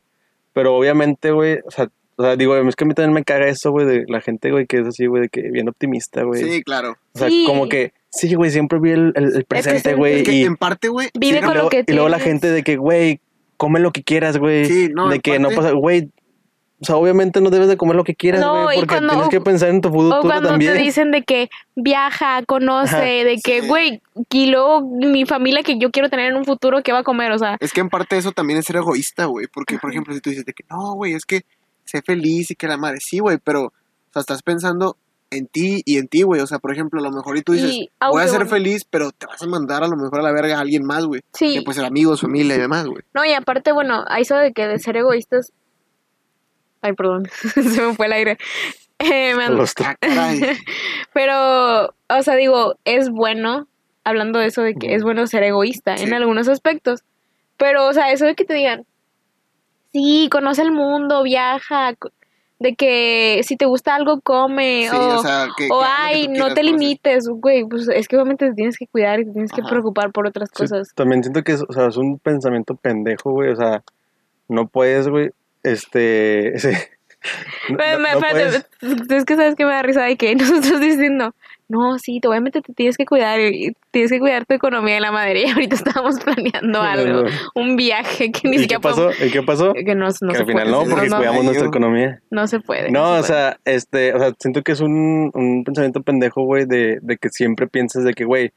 Pero obviamente, güey, o sea, o sea, digo, es que a mí también me caga eso, güey, de la gente, güey, que es así, güey, de que bien optimista, güey. Sí, claro. O sea, Sí. como que, sí, güey, siempre vi el, el- el presente, güey. Es que y, en parte, güey. Vive sí, con luego, lo que y luego la gente de que, güey, come lo que quieras, güey. Sí, no, de que no pasa, güey. O sea, obviamente no debes de comer lo que quieras, No, porque cuando- tienes que pensar en tu futuro O cuando también. te dicen de que viaja, conoce, Ajá. de que, Sí. güey, y luego mi familia que yo quiero tener en un futuro, ¿qué va a comer? O sea, Es que en parte eso también es ser egoísta, güey. Porque, por ejemplo, si tú dices de que no, güey, es que sé feliz y que la madre, sí, güey, pero, o sea, estás pensando en ti y en ti, güey. O sea, por ejemplo, a lo mejor y tú dices, Y voy a ser bueno, feliz, pero te vas a mandar a lo mejor a la verga a alguien más, güey. sí. Que puede ser amigos, familia y demás, güey. No, y aparte, bueno, a eso de que de ser egoístas. Ay, perdón, se me fue el aire. Eh, me and- Los- caray. Pero, o sea, digo, es bueno, hablando de eso de que es bueno ser egoísta Sí. en algunos aspectos. Pero, o sea, eso de que te digan, sí, conoce el mundo, viaja, de que si te gusta algo, come, Sí, o, o sea, que. o que haz lo que ay, no te limites, güey, pues es que obviamente te tienes que cuidar y te tienes que preocupar por otras Sí, cosas. también siento que es, o sea, es un pensamiento pendejo, güey. O sea, no puedes, güey. Este. sí. No- Pero, no- me- no espérate, puedes- es que sabes que me da risa de que nosotros diciendo, no, sí, te obviamente te tienes que cuidar tienes que cuidar tu economía de la madre. Y ahorita estábamos planeando algo, un viaje que ni ¿Y qué siquiera pasó? ¿Y qué pasó? que no, no que se al final puede, no, porque cuidamos nuestra economía. no se puede. No, se o puede. sea, este, o sea, siento que es un, un pensamiento pendejo, güey, de, de que siempre piensas de que, güey,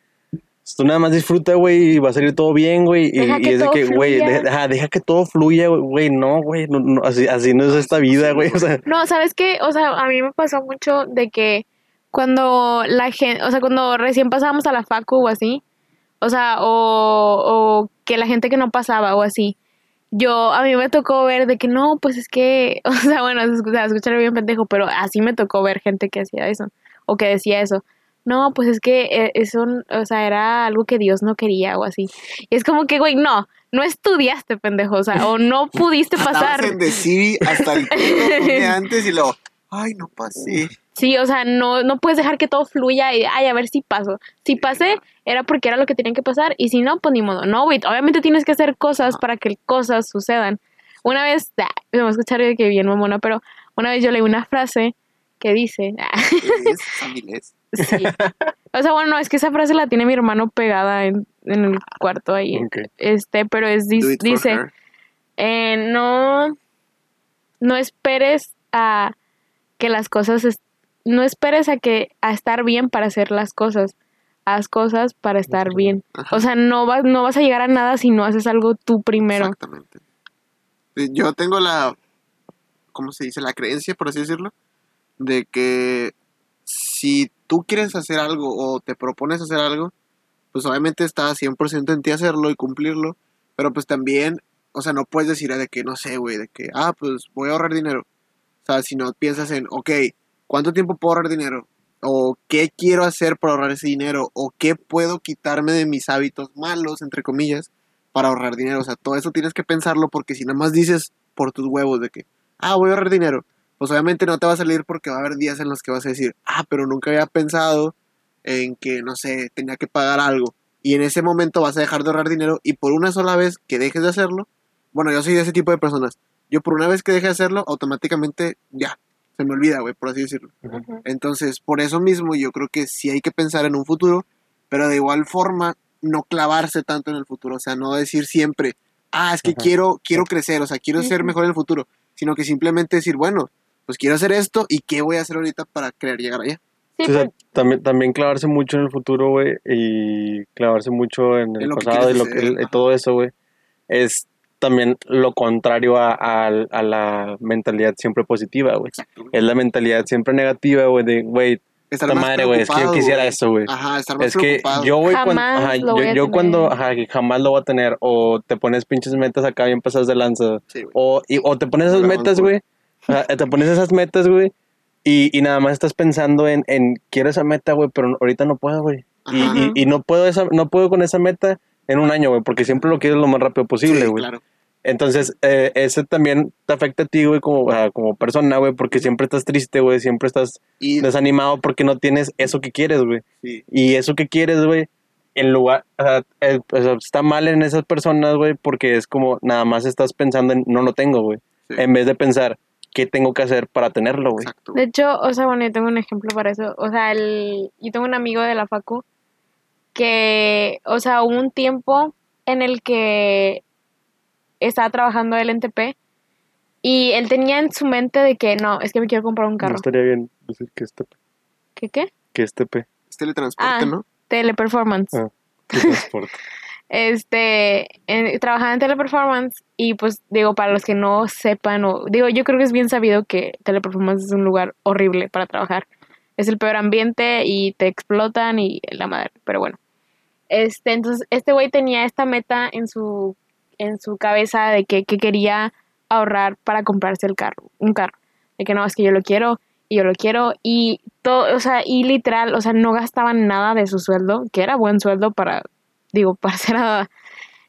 tú nada más disfruta, güey, y va a salir todo bien, güey, y, es de que, güey, deja, que todo fluya, güey, no, güey, no, no, así, así no es esta vida, güey, o sea, No, ¿sabes qué? O sea, a mí me pasó mucho de que cuando la gente, o sea, cuando recién pasábamos a la facu o así, o sea, o, o que la gente que no pasaba o así, yo, a mí me tocó ver de que no, pues es que, o sea, bueno, se escucha, se escucha bien pendejo, pero así me tocó ver gente que hacía eso, o que decía eso. No, pues es que eh, eso, o sea, era algo que Dios no quería o así. Y es como que, güey, no, no estudiaste, pendejo, o sea, o no pudiste pasar. En hasta el día antes y luego, ay, no pasé. Sí, o sea, no, no puedes dejar que todo fluya y, ay, a ver si paso. Si pasé, era porque era lo que tenían que pasar, y si no, pues ni modo. No, güey, obviamente tienes que hacer cosas para que cosas sucedan. Una vez, ah, me voy a escuchar de que bien mamona, pero una vez yo leí una frase que dice, ah, Es. Sí. O sea, bueno, no, es que esa frase la tiene mi hermano pegada en, en el cuarto ahí. Este, pero es, dis- dice, eh, no, no esperes a que las cosas, no esperes a que a estar bien para hacer las cosas. Haz cosas para estar bien. Ajá. O sea, no vas, no vas a llegar a nada si no haces algo tú primero. Exactamente. Yo tengo la, ¿cómo se dice? La creencia, por así decirlo, de que si tú quieres hacer algo o te propones hacer algo, pues obviamente está 100% en ti hacerlo y cumplirlo, pero pues también, o sea, no puedes decir de que, no sé, güey, de que, ah, pues voy a ahorrar dinero. O sea, si no piensas en, ok, ¿cuánto tiempo puedo ahorrar dinero? O qué quiero hacer para ahorrar ese dinero, o qué puedo quitarme de mis hábitos malos, entre comillas, para ahorrar dinero. O sea, todo eso tienes que pensarlo porque si nada más dices por tus huevos de que, ah, voy a ahorrar dinero, pues obviamente no te va a salir porque va a haber días en los que vas a decir, ah, pero nunca había pensado en que, no sé, tenía que pagar algo. Y en ese momento vas a dejar de ahorrar dinero y por una sola vez que dejes de hacerlo, bueno, yo soy de ese tipo de personas. Yo por una vez que deje de hacerlo, automáticamente ya, se me olvida, güey, por así decirlo. Entonces, por eso mismo yo creo que sí hay que pensar en un futuro, pero de igual forma no clavarse tanto en el futuro, o sea, no decir siempre, ah, es que quiero quiero crecer, o sea, quiero ser mejor en el futuro, sino que simplemente decir, bueno, pues quiero hacer esto y qué voy a hacer ahorita para querer llegar allá. Sí, O sea, pues, también, también clavarse mucho en el futuro, güey, y clavarse mucho en el En pasado y, lo, que- y todo eso, güey, es también lo contrario a, a- a la mentalidad siempre positiva, güey. Es la mentalidad siempre negativa, güey, de, güey, esta madre, güey, es que yo quisiera güey. eso, güey. Ajá, estar más Es que yo, güey, cuando, Jamás ajá, lo yo, voy a yo tener. cuando, ajá, jamás lo voy a tener, o te pones pinches metas acá bien pasadas de lanza, Sí, o, y- o te pones esas metas, güey. Güey, ajá, te pones esas metas, güey, y, y nada más estás pensando en, en quiero esa meta, güey, pero ahorita no puedo, güey. Y, y, y no puedo esa, no puedo con esa meta en un año, güey, porque siempre lo quieres lo más rápido posible, Sí, güey. claro. Entonces, eh, ese también te afecta a ti, güey, como, ah, como persona, güey, porque siempre estás triste, güey, siempre estás Y desanimado porque no tienes eso que quieres, güey. sí, Y eso que quieres, güey, en lugar, o sea, eh, o sea, está mal en esas personas, güey, porque es como nada más estás pensando en no lo tengo, güey, sí, en vez de pensar qué tengo que hacer para tenerlo, güey. De hecho, o sea, bueno, yo tengo un ejemplo para eso. O sea, el, yo tengo un amigo de la Facu que, o sea, hubo un tiempo en el que estaba trabajando él en TP y él tenía en su mente de que no, es que me quiero comprar un No carro. estaría bien decir que este P. ¿Qué qué? Que este P. Es teletransporte, Ah. ¿no? Teleperformance. Ah. Transporte. Este, en- trabajaba en Teleperformance y pues digo, para los que no sepan, o digo, yo creo que es bien sabido que Teleperformance es un lugar horrible para trabajar. Es el peor ambiente y te explotan y la madre, pero bueno. Este, entonces, este güey tenía esta meta en su, en su cabeza de que, que quería ahorrar para comprarse el carro, un carro. De que no, es que yo lo quiero y yo lo quiero y todo, o sea, y literal, o sea, no gastaban nada de su sueldo, que era buen sueldo para, digo, para ser a,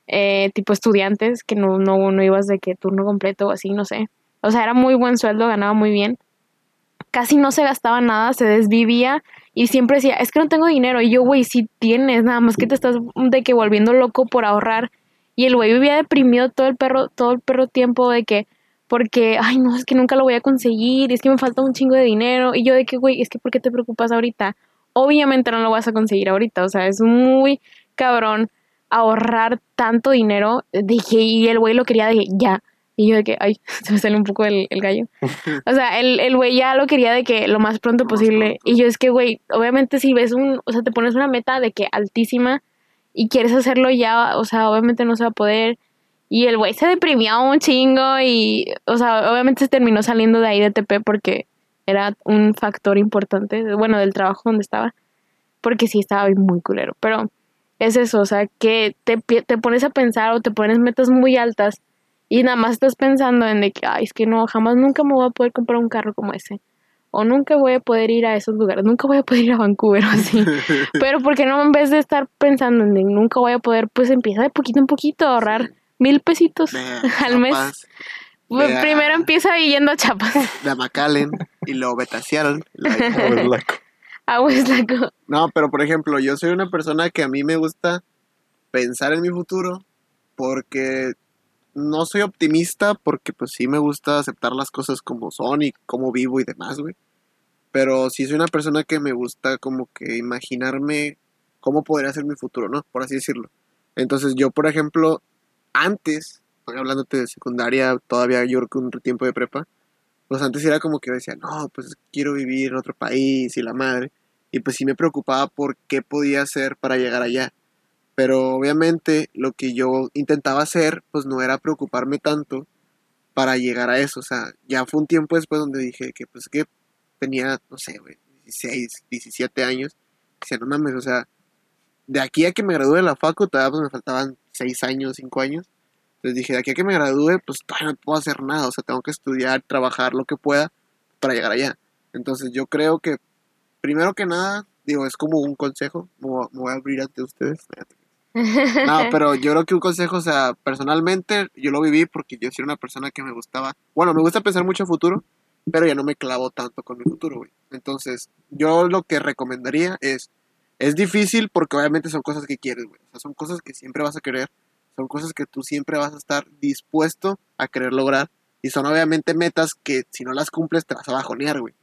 eh, tipo estudiantes, que no, no, no ibas de que turno completo o así, no sé. O sea, era muy buen sueldo, ganaba muy bien. Casi no se gastaba nada, se desvivía y siempre decía, es que no tengo dinero. Y yo, güey, sí tienes, nada más que te estás de que volviendo loco por ahorrar. Y el güey vivía deprimido todo el perro, todo el perro tiempo de que, porque, ay, no, es que nunca lo voy a conseguir, es que me falta un chingo de dinero. Y yo de que, güey, es que ¿por qué te preocupas ahorita? Obviamente no lo vas a conseguir ahorita, o sea, es muy cabrón ahorrar tanto dinero. Dije, y el güey lo quería de que ya. Y yo de que, ay, se me sale un poco el, el gallo. O sea, el, el güey ya lo quería de que lo más pronto posible. Y yo es que, güey, obviamente si ves un, o sea, te pones una meta de que altísima y quieres hacerlo ya, o sea, obviamente no se va a poder. Y el güey se deprimió un chingo y, o sea, obviamente se terminó saliendo de ahí de TP porque era un factor importante, bueno, del trabajo donde estaba, porque sí estaba muy culero. Pero es eso, o sea, que te, te pones a pensar o te pones metas muy altas y nada más estás pensando en de que, ay, es que no, jamás nunca me voy a poder comprar un carro como ese. O nunca voy a poder ir a esos lugares, nunca voy a poder ir a Vancouver o así. Pero ¿por qué no en vez de estar pensando en de nunca voy a poder, pues empieza de poquito en poquito a ahorrar mil pesitos Vea, al mes? Pues, vea. primero empieza yendo a Chiapas, de a McAllen y luego vete Ah. No, pero por ejemplo, yo soy una persona que a mí me gusta pensar en mi futuro porque no soy optimista porque pues sí me gusta aceptar las cosas como son y cómo vivo y demás, güey. Pero sí soy una persona que me gusta como que imaginarme cómo podría ser mi futuro, ¿no? Por así decirlo. Entonces yo, por ejemplo, antes, hablándote de secundaria, todavía yo creo que un tiempo de prepa, pues antes era como que yo decía, no, pues quiero vivir en otro país y la madre. Y pues sí me preocupaba por qué podía hacer para llegar allá. Pero obviamente lo que yo intentaba hacer, pues no era preocuparme tanto para llegar a eso. O sea, ya fue un tiempo después donde dije que pues que tenía, no sé, güey, 16, 17 años. Decía, no mames, o sea, de aquí a que me gradúe de la facu, todavía pues me faltaban 6 años, 5 años. Entonces dije, de aquí a que me gradúe, pues todavía no puedo hacer nada. O sea, tengo que estudiar, trabajar lo que pueda para llegar allá. Entonces yo creo que, primero que nada, digo, es como un consejo. Me voy a- a abrir ante ustedes. No, pero yo creo que un consejo, o sea, personalmente yo lo viví porque yo soy una persona que me gustaba, bueno, me gusta pensar mucho en futuro, pero ya no me clavo tanto con mi futuro, güey. Entonces, yo lo que recomendaría es, es difícil porque obviamente son cosas que quieres, güey. O sea, son cosas que siempre vas a querer, son cosas que tú siempre vas a estar dispuesto a querer lograr y son obviamente metas que si no las cumples te vas a bajonear, güey.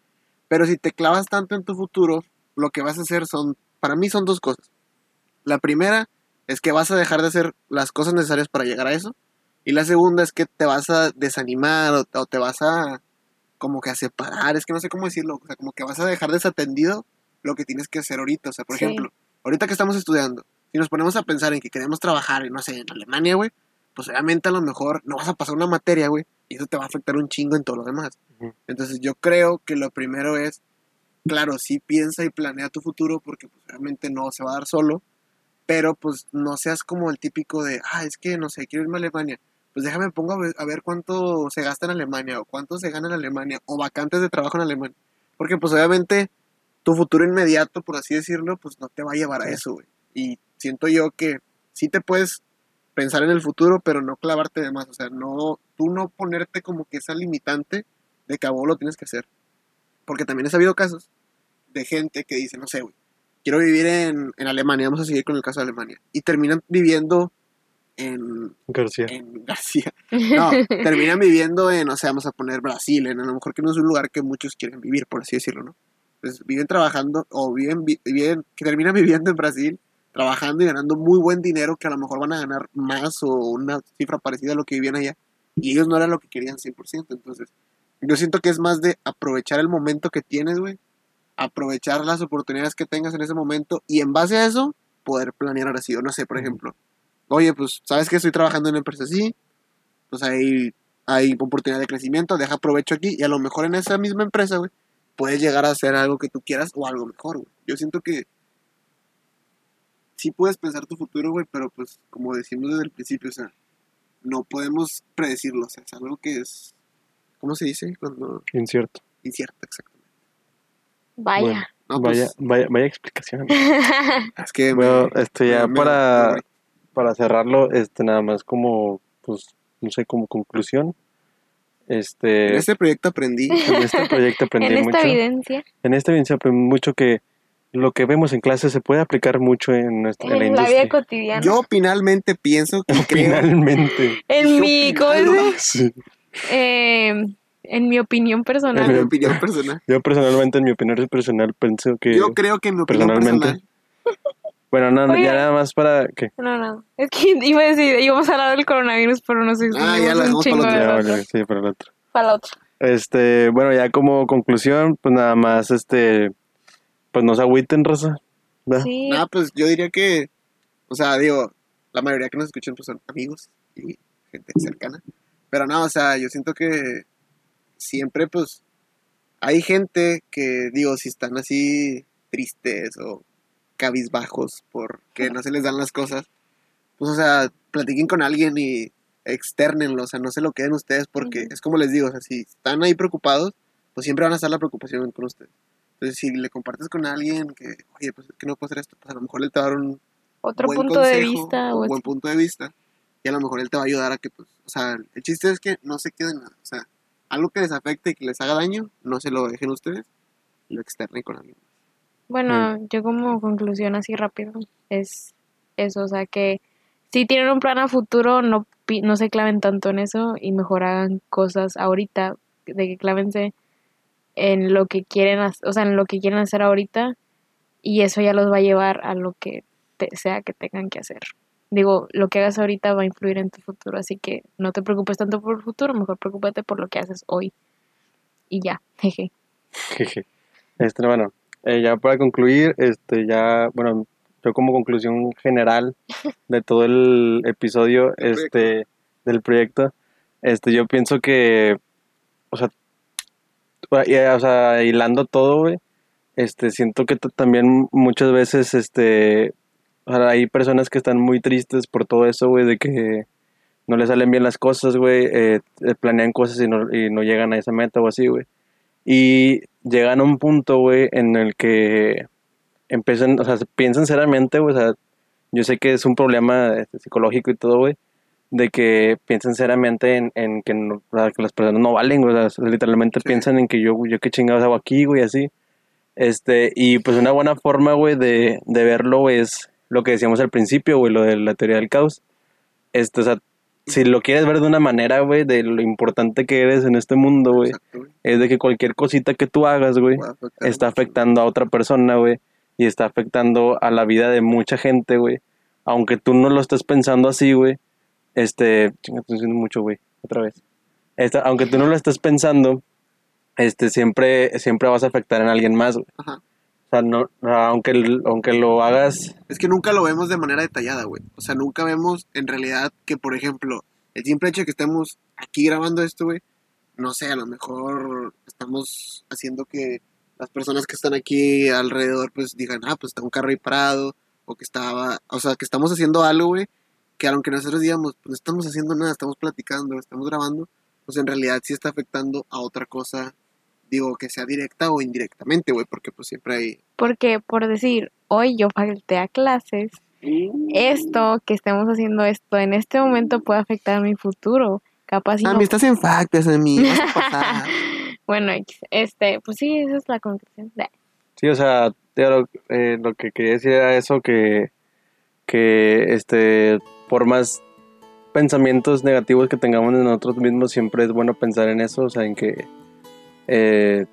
Pero si te clavas tanto en tu futuro, lo que vas a hacer son, para mí son dos cosas. La primera es que vas a dejar de hacer las cosas necesarias para llegar a eso. Y la segunda es que te vas a desanimar o, o te vas a como que a separar, es que no sé cómo decirlo, o sea, como que vas a dejar desatendido lo que tienes que hacer ahorita. O sea, por Sí. ejemplo, ahorita que estamos estudiando, si nos ponemos a pensar en que queremos trabajar, no sé, en Alemania, güey, pues obviamente a lo mejor no vas a pasar una materia, güey, y eso te va a afectar un chingo en todo lo demás. Entonces yo creo que lo primero es, claro, sí piensa y planea tu futuro porque pues obviamente no se va a dar solo, pero pues no seas como el típico de, ah, es que no sé, quiero irme a Alemania. Pues déjame pongo a ver, a ver cuánto se gasta en Alemania o cuánto se gana en Alemania o vacantes de trabajo en Alemania. Porque pues obviamente tu futuro inmediato, por así decirlo, pues no te va a llevar a eso, güey. Y siento yo que sí te puedes pensar en el futuro, pero no clavarte de más. O sea, no, tú no ponerte como que esa limitante de que a vos lo tienes que hacer. Porque también he sabido casos de gente que dice, no sé, güey, quiero vivir en, en Alemania, vamos a seguir con el caso de Alemania. Y terminan viviendo en, García. en García. No, terminan viviendo en, o sea, vamos a poner Brasil, en a lo mejor que no es un lugar que muchos quieren vivir, por así decirlo, ¿no? Entonces viven trabajando o viven, vi- viven que terminan viviendo en Brasil trabajando y ganando muy buen dinero que a lo mejor van a ganar más o una cifra parecida a lo que vivían allá. Y ellos no era lo que querían 100%. Entonces, yo siento que es más de aprovechar el momento que tienes, güey. Aprovechar las oportunidades que tengas en ese momento y en base a eso, poder planear ahora sí. O no sé, por ejemplo, oye, pues, ¿sabes que estoy trabajando en una empresa así? Pues hay, hay oportunidad de crecimiento, deja provecho aquí y a lo mejor en esa misma empresa, güey, puedes llegar a hacer algo que tú quieras o algo mejor, güey. Yo siento que sí puedes pensar tu futuro, güey, pero pues como decimos desde el principio, o sea, no podemos predecirlo, o sea, es algo que es, ¿cómo se dice? Cuando Incierto. incierto, exactamente. Vaya. Bueno. No, Vaya, pues, vaya, vaya explicación. es que... Bueno, me- este ya me- para, me- para cerrarlo, este nada más como, pues, no sé, como conclusión. Este, En este proyecto aprendí en este proyecto aprendí en esta mucho. evidencia, En esta evidencia aprendí mucho que lo que vemos en clase se puede aplicar mucho en, nuestra, en la en la vida cotidiana. Yo finalmente pienso que creo... Finalmente. en mi. Sí. Eh, en mi opinión En mi personal. opinión personal. Yo personalmente, en mi opinión personal, pienso que... Yo creo que en mi opinión personalmente- personal... Bueno, no, Oye. ya nada más para que... No, no. Es que iba a decir, íbamos a hablar del coronavirus, pero no sé si Ah, ya dejamos chingo para de otro. Ya, rato. vale, sí, para el otro. Para la otra. Este, bueno, ya como conclusión, pues nada más, este, pues no se agüiten, Rosa. ¿verdad? Sí. Nada, pues yo diría que, o sea, digo, la mayoría que nos escuchan pues son amigos y gente cercana. Pero no, o sea, yo siento que siempre pues hay gente que, digo, si están así tristes o cabizbajos porque no se les dan las cosas, pues o sea, platiquen con alguien y externenlo, o sea, no se lo queden ustedes porque es como les digo, o sea, si están ahí preocupados, pues siempre van a estar la preocupación con ustedes. Entonces, si le compartes con alguien que, oye, pues es que no puedo hacer esto, pues a lo mejor él te va a dar un Otro buen punto de vista. un O buen así. punto de vista, y a lo mejor él te va a ayudar a que, pues, o sea, el chiste es que no se queden nada, o sea, algo que les afecte y que les haga daño, no se lo dejen ustedes, y lo externen con alguien. Bueno, yo como conclusión así rápido es eso, o sea que si tienen un plan a futuro, no, pi- no se claven tanto en eso y mejor hagan cosas ahorita, de que clávense en lo que quieren, hac- o sea, en lo que quieren hacer ahorita y eso ya los va a llevar a lo que te- sea que tengan que hacer. Digo, lo que hagas ahorita va a influir en tu futuro, así que no te preocupes tanto por el futuro, mejor preocúpate por lo que haces hoy. Y ya, jeje. Jeje. Este, bueno, eh, ya para concluir, este, ya, bueno, yo como conclusión general de todo el episodio, Del este, del proyecto, este, yo pienso que, o sea, y, o sea, hilando todo, güey, este, siento que también muchas veces, este, hay personas que están muy tristes por todo eso, güey, de que no les salen bien las cosas, güey, eh, eh, planean cosas y no, y no llegan a esa meta o así, güey. Y llegan a un punto, güey, en el que empiezan, o sea, piensan seriamente, güey, o sea, yo sé que es un problema este, psicológico y todo, güey, de que piensan seriamente en, en que, no- o sea, que las personas no valen, güey, o sea, literalmente Sí. piensan en que yo, yo qué chingados hago aquí, güey, así. Este, y pues una buena forma, güey, de, de verlo güey, es lo que decíamos al principio, güey, lo de la teoría del caos. Este, o sea, si lo quieres ver de una manera, güey, de lo importante que eres en este mundo, güey, es de que cualquier cosita que tú hagas, güey, está afectando a otra persona, güey, y está afectando a la vida de mucha gente, güey. Aunque tú no lo estés pensando así, güey, este, chinga, estoy diciendo mucho, güey, otra vez. Este, aunque tú no lo estés pensando, este, siempre, siempre vas a afectar en alguien más, güey. Ajá. O sea, no, aunque, aunque lo hagas, Es que nunca lo vemos de manera detallada, güey. O sea, nunca vemos en realidad que, por ejemplo, el simple hecho de que estemos aquí grabando esto, güey, no sé, a lo mejor estamos haciendo que las personas que están aquí alrededor, pues digan, ah, pues está un carro ahí parado, o que estaba, o sea, que estamos haciendo algo, güey, que aunque nosotros digamos, pues no estamos haciendo nada, estamos platicando, estamos grabando, pues en realidad sí está afectando a otra cosa, digo, que sea directa o indirectamente, güey, porque pues siempre hay... Porque, por decir, hoy yo falté a clases, esto, que estemos haciendo esto en este momento puede afectar mi futuro. Capaz y no- me estás en factas, a mí, vas a pasar. Bueno, X, este, pues sí, esa es la conclusión. Sí, o sea, lo, eh, lo que quería decir era eso, que, que este, por más pensamientos negativos que tengamos de nosotros mismos, siempre es bueno pensar en eso, o sea, en que, eh,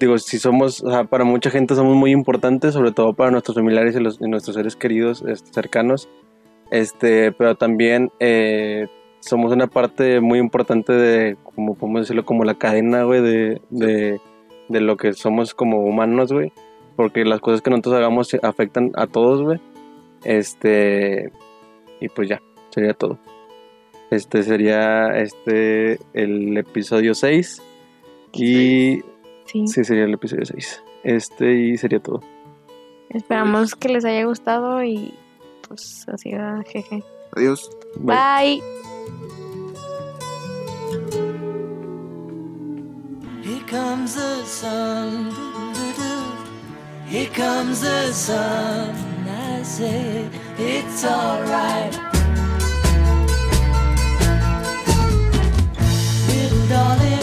digo, si somos, o sea, para mucha gente somos muy importantes, sobre todo para nuestros familiares y, los, y nuestros seres queridos este, cercanos, este, pero también eh, somos una parte muy importante de, como podemos decirlo, como la cadena, güey, de, de, de lo que somos como humanos, güey, porque las cosas que nosotros hagamos afectan a todos, güey, este, y pues ya, sería todo. Este sería este el episodio 6 y Sí. sí sería el episodio 6. Este y sería todo. Esperamos que les haya gustado y pues así va, jeje. Adiós. Bye. Bye. Here comes the sun. Here comes the sun. I say it's alright. Little darling.